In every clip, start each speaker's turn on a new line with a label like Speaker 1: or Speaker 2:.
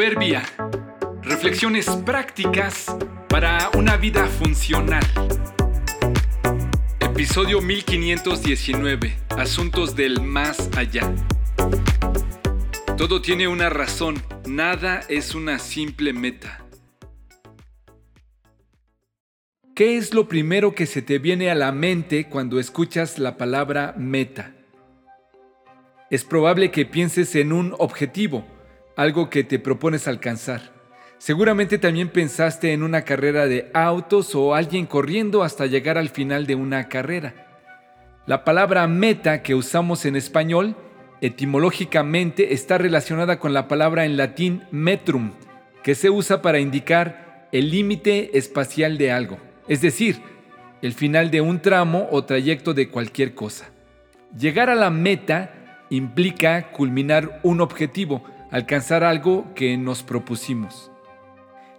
Speaker 1: Proverbia. Reflexiones prácticas para una vida funcional. Episodio 1519. Asuntos del más allá. Todo tiene una razón. Nada es una simple meta. ¿Qué es lo primero que se te viene a la mente cuando escuchas la palabra meta? Es probable que pienses en un objetivo, algo que te propones alcanzar. Seguramente también pensaste en una carrera de autos o alguien corriendo hasta llegar al final de una carrera. La palabra meta que usamos en español etimológicamente está relacionada con la palabra en latín metrum, que se usa para indicar el límite espacial de algo, es decir, el final de un tramo o trayecto de cualquier cosa. Llegar a la meta implica culminar un objetivo, alcanzar algo que nos propusimos.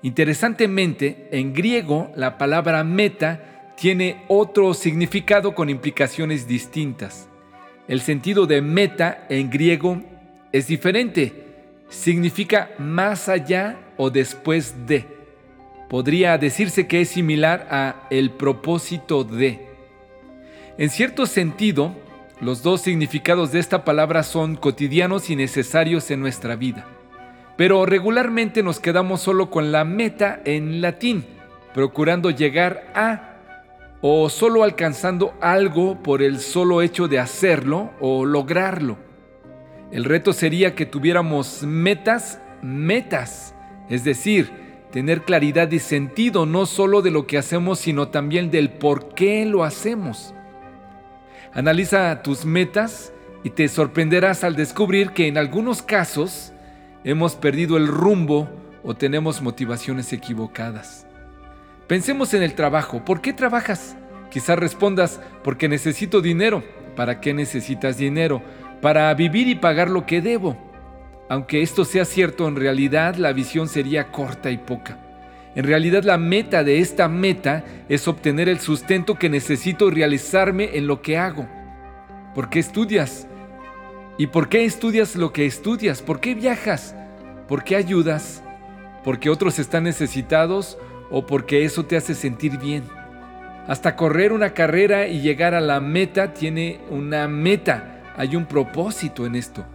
Speaker 1: Interesantemente, en griego la palabra meta tiene otro significado con implicaciones distintas. El sentido de meta en griego es diferente. Significa más allá o después de. Podría decirse que es similar a el propósito de. En cierto sentido, los dos significados de esta palabra son cotidianos y necesarios en nuestra vida. Pero regularmente nos quedamos solo con la meta en latín, procurando llegar a o solo alcanzando algo por el solo hecho de hacerlo o lograrlo. El reto sería que tuviéramos metas, metas, es decir, tener claridad y sentido no solo de lo que hacemos, sino también del por qué lo hacemos. Analiza tus metas y te sorprenderás al descubrir que en algunos casos hemos perdido el rumbo o tenemos motivaciones equivocadas. Pensemos en el trabajo. ¿Por qué trabajas? Quizás respondas, porque necesito dinero. ¿Para qué necesitas dinero? Para vivir y pagar lo que debo. Aunque esto sea cierto, en realidad la visión sería corta y poca. En realidad la meta de esta meta es obtener el sustento que necesito realizarme en lo que hago. ¿Por qué estudias? ¿Y por qué estudias lo que estudias? ¿Por qué viajas? ¿Por qué ayudas? ¿Porque otros están necesitados o porque eso te hace sentir bien? Hasta correr una carrera y llegar a la meta tiene una meta, hay un propósito en esto.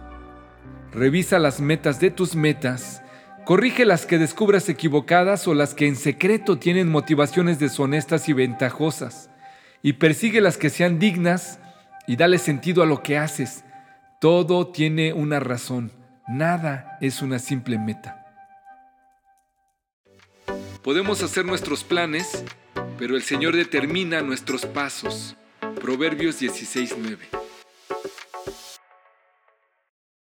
Speaker 1: Revisa las metas de tus metas Corrige las que descubras equivocadas o las que en secreto tienen motivaciones deshonestas y ventajosas. Y persigue las que sean dignas y dale sentido a lo que haces. Todo tiene una razón. Nada es una simple meta. Podemos hacer nuestros planes, pero el Señor determina nuestros pasos. Proverbios 16:9.